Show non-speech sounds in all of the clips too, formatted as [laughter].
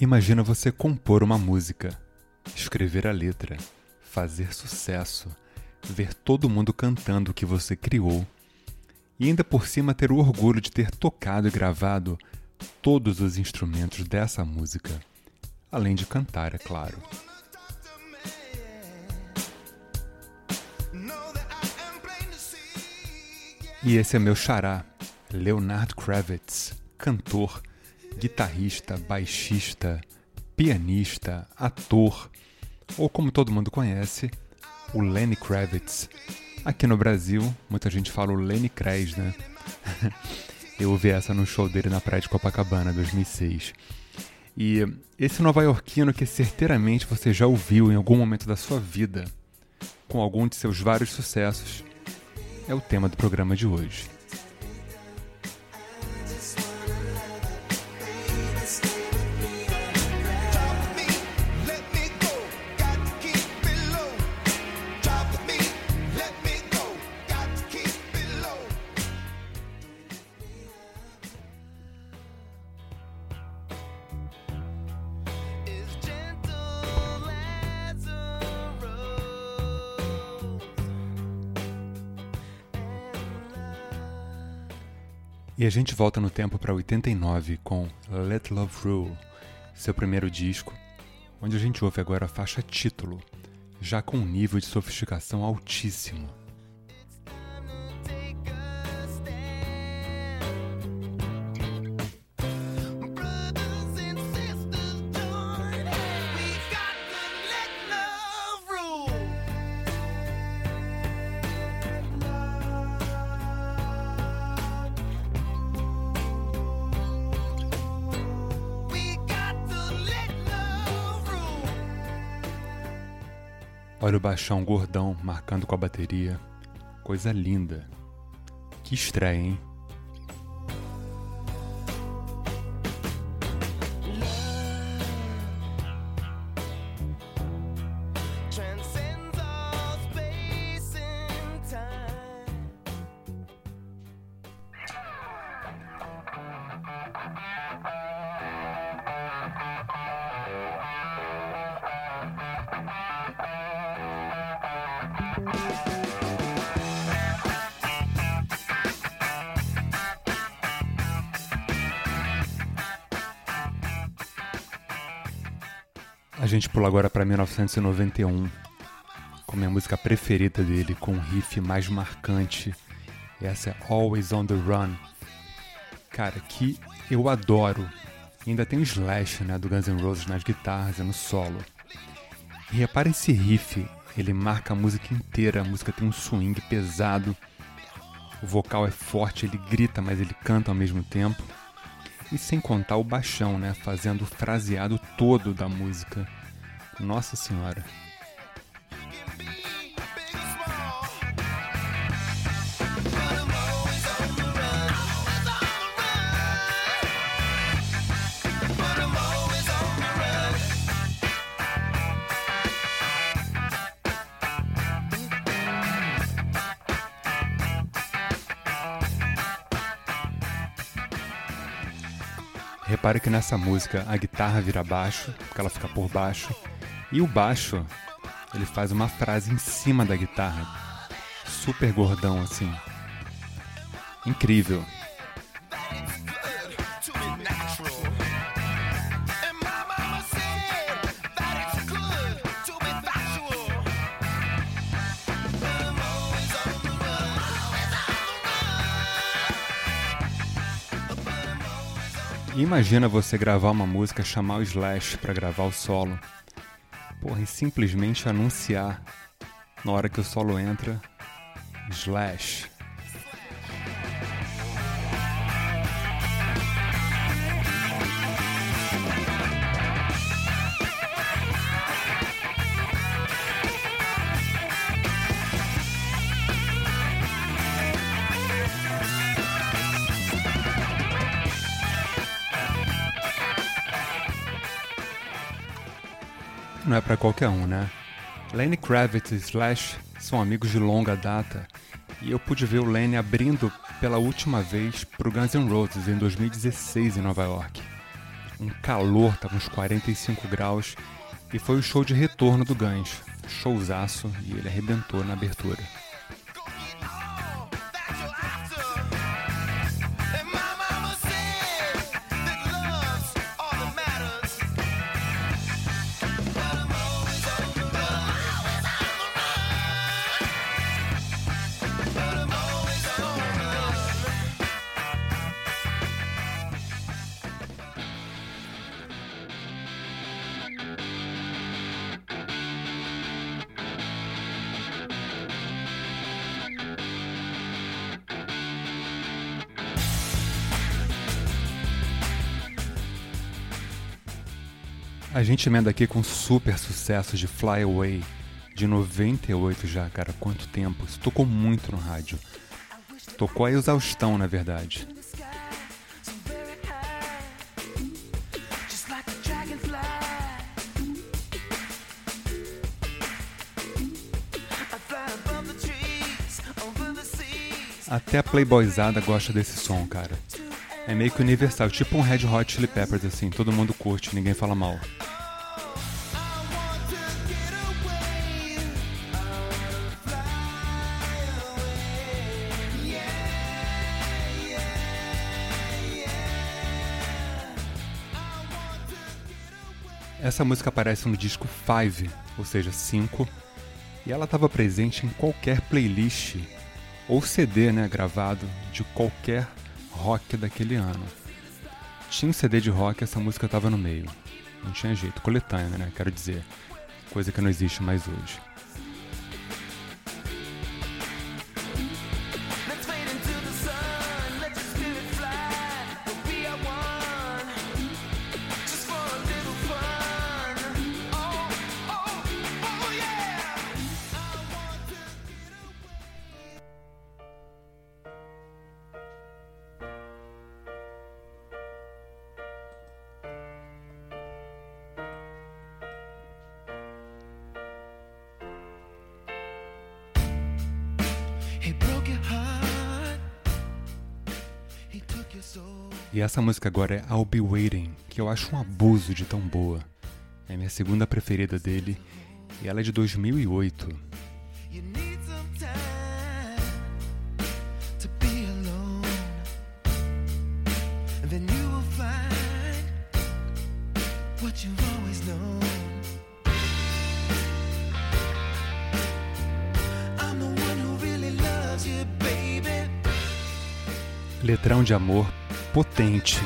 Imagina você compor uma música, escrever a letra, fazer sucesso, ver todo mundo cantando o que você criou e ainda por cima ter o orgulho de ter tocado e gravado todos os instrumentos dessa música, além de cantar, é claro. E esse é meu xará, Leonard Kravitz, cantor, guitarrista, baixista, pianista, ator, ou como todo mundo conhece, o Lenny Kravitz. Aqui no Brasil, muita gente fala o Lenny Kravitz, né? [laughs] Eu ouvi essa no show dele na Praia de Copacabana, 2006. E esse nova-iorquino que certeiramente você já ouviu em algum momento da sua vida, com algum de seus vários sucessos, é o tema do programa de hoje. E a gente volta no tempo para 89 com Let Love Rule, seu primeiro disco, onde a gente ouve agora a faixa título, já com um nível de sofisticação altíssimo. Olha o baixão gordão marcando com a bateria. Coisa linda. Que estreia, hein? A gente pula agora para 1991, com minha música preferida dele, com um riff mais marcante. Essa é Always on the Run. Cara, que eu adoro. Ainda tem o slash né, do Guns N' Roses nas guitarras e no solo. E repara esse riff, ele marca a música inteira, a música tem um swing pesado. O vocal é forte, ele grita, mas ele canta ao mesmo tempo. E sem contar o baixão, né? Fazendo o fraseado todo da música. Nossa Senhora. Repare que nessa música a guitarra vira baixo, porque ela fica por baixo, e o baixo ele faz uma frase em cima da guitarra, super gordão assim. Incrível. Imagina você gravar uma música, chamar o Slash para gravar o solo. Porra, e simplesmente anunciar na hora que o solo entra, Slash. Não é para qualquer um, né? Lenny Kravitz e Slash são amigos de longa data e eu pude ver o Lenny abrindo pela última vez para o Guns N' Roses em 2016 em Nova York. um calor, tava uns 45 graus, e foi o show de retorno do Guns. Showzaço, e ele arrebentou na abertura. A gente emenda aqui com super sucesso de Fly Away, de 98 já, cara, quanto tempo. Isso tocou muito no rádio. Tocou a exaustão, na verdade. Até a Playboyzada gosta desse som, cara. É meio que universal, tipo um Red Hot Chili Peppers, assim, todo mundo curte, ninguém fala mal. Essa música aparece no disco 5, ou seja, 5, e ela estava presente em qualquer playlist ou CD né, gravado de qualquer rock daquele ano. Tinha um CD de rock, essa música estava no meio. Não tinha jeito, coletânea, né? Quero dizer, coisa que não existe mais hoje. E essa música agora é I'll Be Waiting, que eu acho um abuso de tão boa. É minha segunda preferida dele e ela é de 2008. Letrão de amor potente.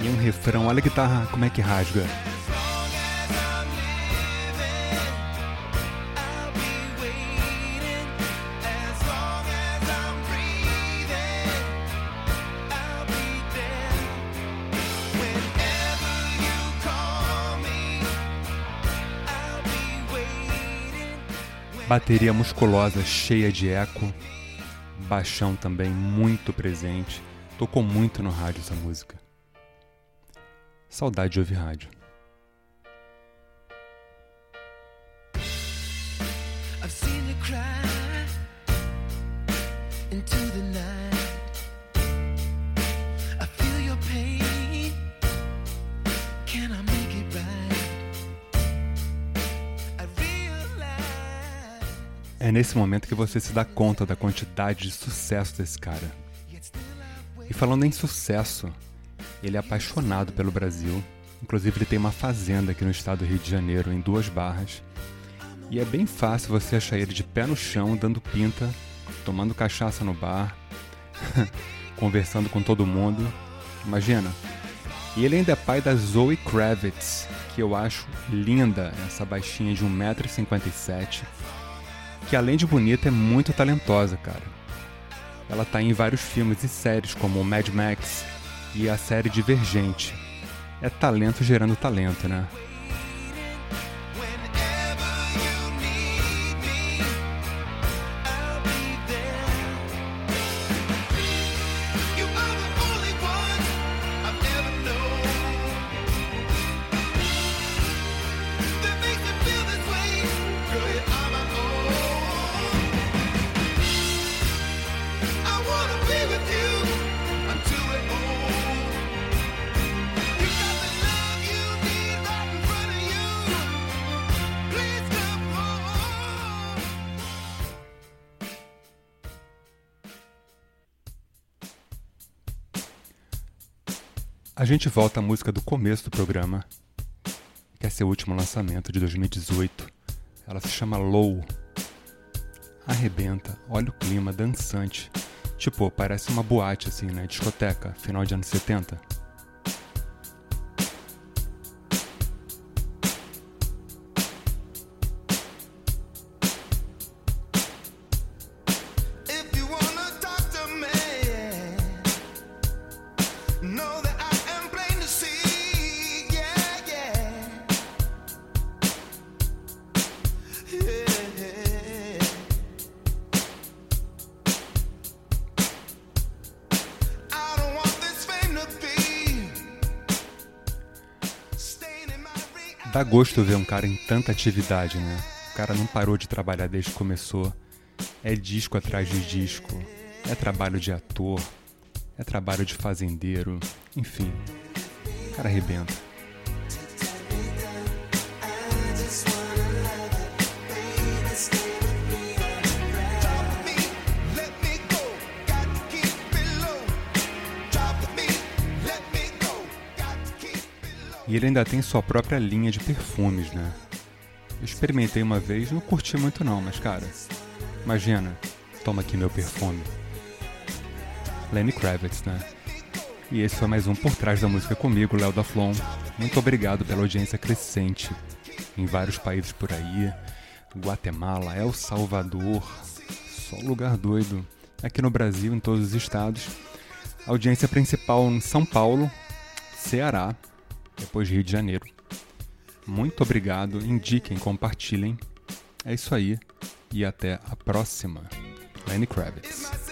E um refrão, olha a guitarra como é que rasga. Bateria musculosa cheia de eco, baixão também muito presente. Tocou muito no rádio essa música. Saudade de ouvir rádio. É nesse momento que você se dá conta da quantidade de sucesso desse cara. E falando em sucesso, ele é apaixonado pelo Brasil. Inclusive, ele tem uma fazenda aqui no estado do Rio de Janeiro, em Duas Barras. E é bem fácil você achar ele de pé no chão, dando pinta, tomando cachaça no bar, [laughs] conversando com todo mundo. Imagina. E ele ainda é pai da Zoe Kravitz, que eu acho linda, essa baixinha de 1,57m, que além de bonita é muito talentosa, cara. Ela está em vários filmes e séries como Mad Max e a série Divergente. É talento gerando talento, né? Me, there, you are A gente volta à música do começo do programa, que é seu último lançamento de 2018. Ela se chama Low. Arrebenta, olha o clima dançante. Tipo, parece uma boate assim, né? Discoteca, final de anos 70. Dá gosto ver um cara em tanta atividade, né? O cara não parou de trabalhar desde que começou. É disco atrás de disco, é trabalho de ator, é trabalho de fazendeiro, enfim. O cara arrebenta. E ele ainda tem sua própria linha de perfumes, né? Eu experimentei uma vez, não curti muito não, mas cara, imagina, toma aqui meu perfume. Lenny Kravitz, né? E esse foi mais um Por Trás da Música comigo, Léo da Flon. Muito obrigado pela audiência crescente em vários países por aí. Guatemala, El Salvador, só lugar doido. Aqui no Brasil, em todos os estados. Audiência principal em São Paulo, Ceará, depois de Rio de Janeiro. Muito obrigado, indiquem, compartilhem. É isso aí e até a próxima. Lenny Kravitz.